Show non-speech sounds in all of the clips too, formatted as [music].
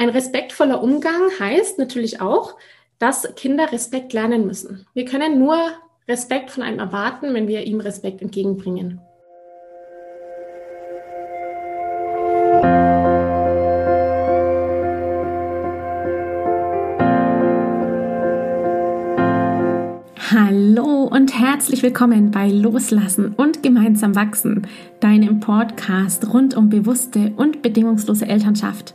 Ein respektvoller Umgang heißt natürlich auch, dass Kinder Respekt lernen müssen. Wir können nur Respekt von einem erwarten, wenn wir ihm Respekt entgegenbringen. Hallo und herzlich willkommen bei Loslassen und gemeinsam wachsen, deinem Podcast rund um bewusste und bedingungslose Elternschaft.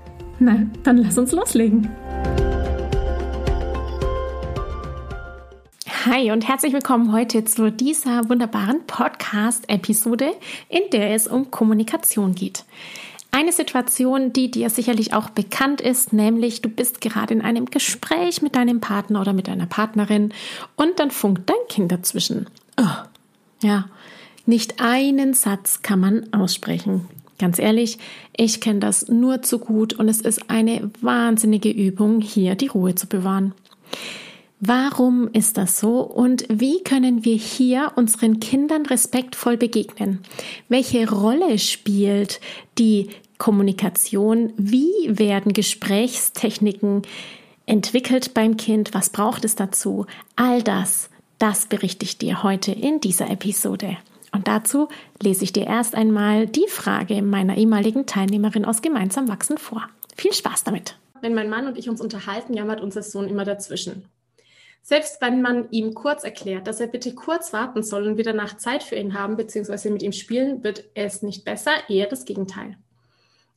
Na, dann lass uns loslegen. Hi und herzlich willkommen heute zu dieser wunderbaren Podcast-Episode, in der es um Kommunikation geht. Eine Situation, die dir sicherlich auch bekannt ist, nämlich du bist gerade in einem Gespräch mit deinem Partner oder mit deiner Partnerin und dann funkt dein Kind dazwischen. Oh, ja, nicht einen Satz kann man aussprechen. Ganz ehrlich, ich kenne das nur zu gut und es ist eine wahnsinnige Übung, hier die Ruhe zu bewahren. Warum ist das so und wie können wir hier unseren Kindern respektvoll begegnen? Welche Rolle spielt die Kommunikation? Wie werden Gesprächstechniken entwickelt beim Kind? Was braucht es dazu? All das, das berichte ich dir heute in dieser Episode. Und dazu lese ich dir erst einmal die Frage meiner ehemaligen Teilnehmerin aus Gemeinsam wachsen vor. Viel Spaß damit. Wenn mein Mann und ich uns unterhalten, jammert unser Sohn immer dazwischen. Selbst wenn man ihm kurz erklärt, dass er bitte kurz warten soll und wir danach Zeit für ihn haben bzw. mit ihm spielen, wird es nicht besser, eher das Gegenteil.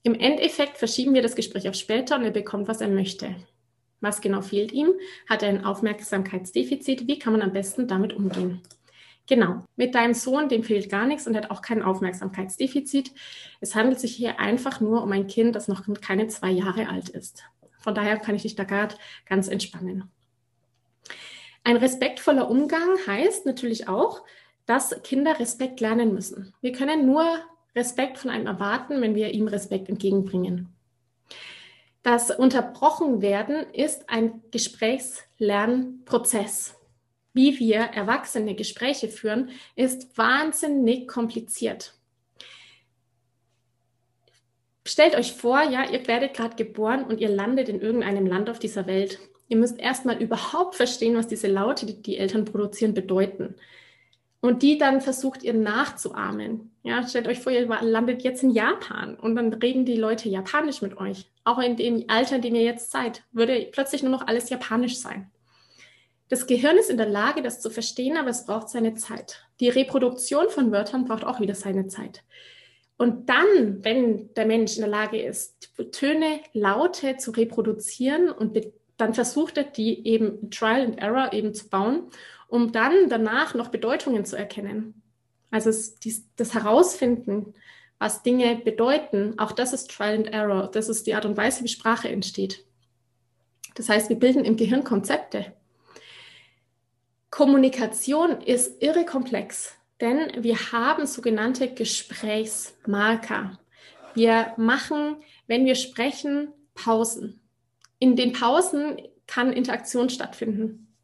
Im Endeffekt verschieben wir das Gespräch auf später und er bekommt, was er möchte. Was genau fehlt ihm? Hat er ein Aufmerksamkeitsdefizit? Wie kann man am besten damit umgehen? Genau, mit deinem Sohn, dem fehlt gar nichts und hat auch kein Aufmerksamkeitsdefizit. Es handelt sich hier einfach nur um ein Kind, das noch keine zwei Jahre alt ist. Von daher kann ich dich da gerade ganz entspannen. Ein respektvoller Umgang heißt natürlich auch, dass Kinder Respekt lernen müssen. Wir können nur Respekt von einem erwarten, wenn wir ihm Respekt entgegenbringen. Das Unterbrochenwerden ist ein Gesprächslernprozess. Wie wir Erwachsene Gespräche führen, ist wahnsinnig kompliziert. Stellt euch vor, ja, ihr werdet gerade geboren und ihr landet in irgendeinem Land auf dieser Welt. Ihr müsst erstmal überhaupt verstehen, was diese Laute, die die Eltern produzieren, bedeuten. Und die dann versucht ihr nachzuahmen. Ja, stellt euch vor, ihr landet jetzt in Japan und dann reden die Leute Japanisch mit euch. Auch in dem Alter, in dem ihr jetzt seid, würde plötzlich nur noch alles Japanisch sein. Das Gehirn ist in der Lage, das zu verstehen, aber es braucht seine Zeit. Die Reproduktion von Wörtern braucht auch wieder seine Zeit. Und dann, wenn der Mensch in der Lage ist, Töne, Laute zu reproduzieren und dann versucht er, die eben Trial and Error eben zu bauen, um dann danach noch Bedeutungen zu erkennen. Also es, dies, das Herausfinden, was Dinge bedeuten, auch das ist Trial and Error. Das ist die Art und Weise, wie Sprache entsteht. Das heißt, wir bilden im Gehirn Konzepte. Kommunikation ist irre komplex, denn wir haben sogenannte Gesprächsmarker. Wir machen, wenn wir sprechen, Pausen. In den Pausen kann Interaktion stattfinden.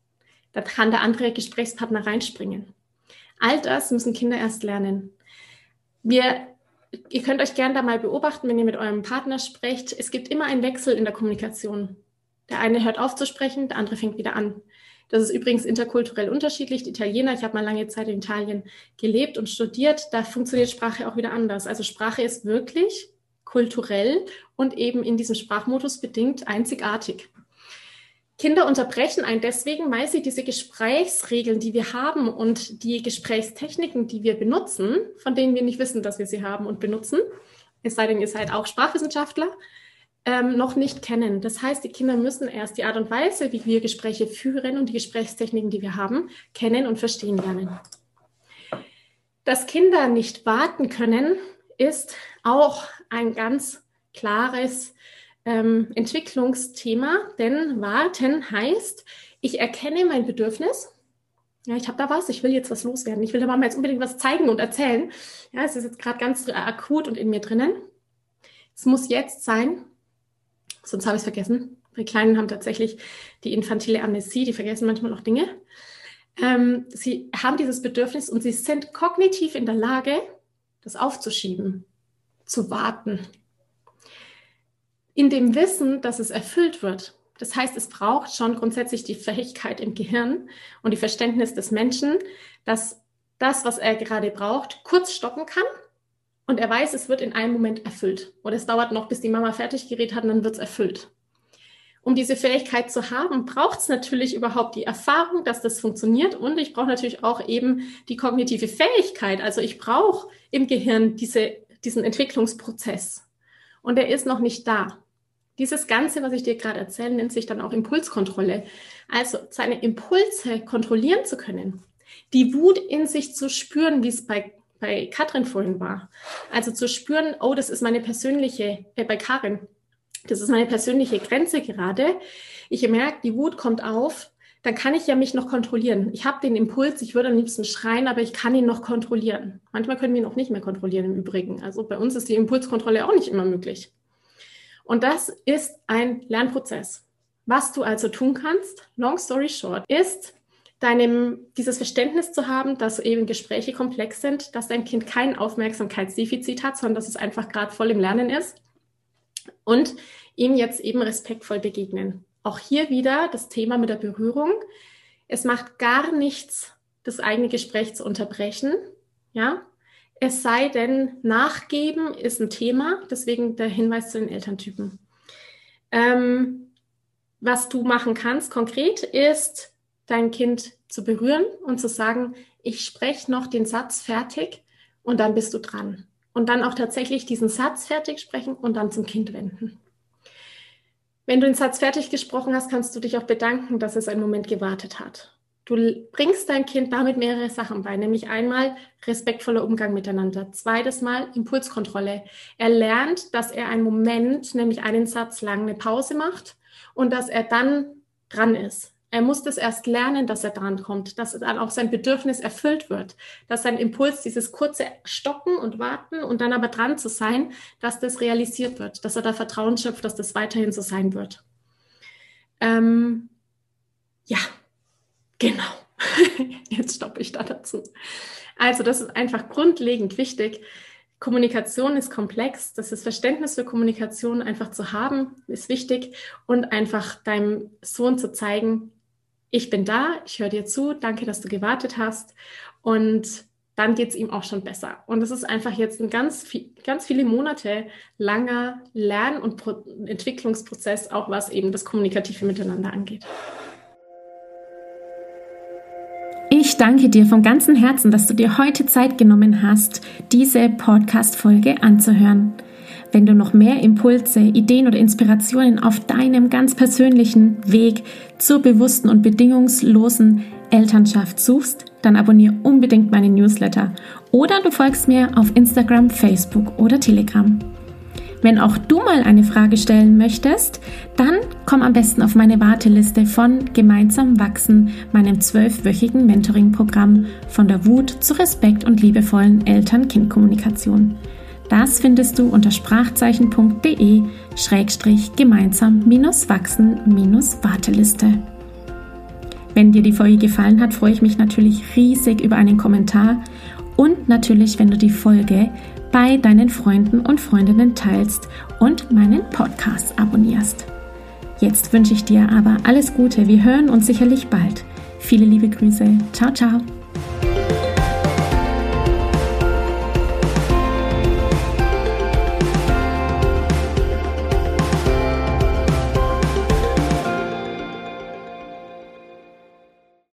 Da kann der andere Gesprächspartner reinspringen. All das müssen Kinder erst lernen. Wir, ihr könnt euch gerne da mal beobachten, wenn ihr mit eurem Partner sprecht. Es gibt immer einen Wechsel in der Kommunikation. Der eine hört auf zu sprechen, der andere fängt wieder an. Das ist übrigens interkulturell unterschiedlich. Die Italiener, ich habe mal lange Zeit in Italien gelebt und studiert, da funktioniert Sprache auch wieder anders. Also Sprache ist wirklich kulturell und eben in diesem Sprachmodus bedingt einzigartig. Kinder unterbrechen einen deswegen, weil sie diese Gesprächsregeln, die wir haben und die Gesprächstechniken, die wir benutzen, von denen wir nicht wissen, dass wir sie haben und benutzen, es sei denn, ihr seid auch Sprachwissenschaftler, ähm, noch nicht kennen. Das heißt, die Kinder müssen erst die Art und Weise, wie wir Gespräche führen und die Gesprächstechniken, die wir haben, kennen und verstehen lernen. Dass Kinder nicht warten können, ist auch ein ganz klares ähm, Entwicklungsthema, denn warten heißt, ich erkenne mein Bedürfnis. Ja, ich habe da was, ich will jetzt was loswerden. Ich will der Mama jetzt unbedingt was zeigen und erzählen. Ja, es ist jetzt gerade ganz akut und in mir drinnen. Es muss jetzt sein, sonst habe ich es vergessen. Die Kleinen haben tatsächlich die infantile Amnesie, die vergessen manchmal noch Dinge. Ähm, sie haben dieses Bedürfnis und sie sind kognitiv in der Lage, das aufzuschieben, zu warten. In dem Wissen, dass es erfüllt wird. Das heißt, es braucht schon grundsätzlich die Fähigkeit im Gehirn und die Verständnis des Menschen, dass das, was er gerade braucht, kurz stoppen kann und er weiß, es wird in einem Moment erfüllt. Oder es dauert noch, bis die Mama fertig geredet hat und dann wird es erfüllt. Um diese Fähigkeit zu haben, braucht es natürlich überhaupt die Erfahrung, dass das funktioniert und ich brauche natürlich auch eben die kognitive Fähigkeit. Also ich brauche im Gehirn diese, diesen Entwicklungsprozess und er ist noch nicht da. Dieses Ganze, was ich dir gerade erzähle, nennt sich dann auch Impulskontrolle. Also seine Impulse kontrollieren zu können, die Wut in sich zu spüren, wie es bei, bei Katrin vorhin war. Also zu spüren, oh, das ist meine persönliche, äh, bei Karin, das ist meine persönliche Grenze gerade. Ich merke, die Wut kommt auf, dann kann ich ja mich noch kontrollieren. Ich habe den Impuls, ich würde am liebsten schreien, aber ich kann ihn noch kontrollieren. Manchmal können wir ihn auch nicht mehr kontrollieren im Übrigen. Also bei uns ist die Impulskontrolle auch nicht immer möglich. Und das ist ein Lernprozess. Was du also tun kannst, long story short, ist deinem, dieses Verständnis zu haben, dass eben Gespräche komplex sind, dass dein Kind kein Aufmerksamkeitsdefizit hat, sondern dass es einfach gerade voll im Lernen ist und ihm jetzt eben respektvoll begegnen. Auch hier wieder das Thema mit der Berührung. Es macht gar nichts, das eigene Gespräch zu unterbrechen. Ja, es sei denn, Nachgeben ist ein Thema, deswegen der Hinweis zu den Elterntypen. Ähm, was du machen kannst konkret ist, dein Kind zu berühren und zu sagen, ich spreche noch den Satz fertig und dann bist du dran. Und dann auch tatsächlich diesen Satz fertig sprechen und dann zum Kind wenden. Wenn du den Satz fertig gesprochen hast, kannst du dich auch bedanken, dass es einen Moment gewartet hat. Du bringst dein Kind damit mehrere Sachen bei, nämlich einmal respektvoller Umgang miteinander, zweites Mal Impulskontrolle. Er lernt, dass er einen Moment, nämlich einen Satz lang eine Pause macht und dass er dann dran ist. Er muss das erst lernen, dass er dran kommt, dass dann auch sein Bedürfnis erfüllt wird, dass sein Impuls, dieses kurze Stocken und Warten und dann aber dran zu sein, dass das realisiert wird, dass er da Vertrauen schöpft, dass das weiterhin so sein wird. Ähm, ja, Genau. [laughs] Jetzt stoppe ich da dazu. Also das ist einfach grundlegend wichtig. Kommunikation ist komplex. Das ist Verständnis für Kommunikation einfach zu haben, ist wichtig. Und einfach deinem Sohn zu zeigen, ich bin da, ich höre dir zu, danke, dass du gewartet hast. Und dann geht es ihm auch schon besser. Und es ist einfach jetzt ein ganz, ganz viele Monate langer Lern- und Pro Entwicklungsprozess, auch was eben das kommunikative Miteinander angeht. Ich danke dir von ganzem Herzen, dass du dir heute Zeit genommen hast, diese Podcast-Folge anzuhören. Wenn du noch mehr Impulse, Ideen oder Inspirationen auf deinem ganz persönlichen Weg zur bewussten und bedingungslosen Elternschaft suchst, dann abonniere unbedingt meine Newsletter oder du folgst mir auf Instagram, Facebook oder Telegram. Wenn auch du mal eine Frage stellen möchtest, dann komm am besten auf meine Warteliste von Gemeinsam wachsen, meinem zwölfwöchigen Mentoring-Programm von der Wut zu Respekt und liebevollen Eltern-Kind-Kommunikation. Das findest du unter sprachzeichen.de schrägstrich gemeinsam-wachsen-warteliste. Wenn dir die Folge gefallen hat, freue ich mich natürlich riesig über einen Kommentar und natürlich, wenn du die Folge bei deinen Freunden und Freundinnen teilst und meinen Podcast abonnierst. Jetzt wünsche ich dir aber alles Gute. Wir hören uns sicherlich bald. Viele liebe Grüße. Ciao, ciao.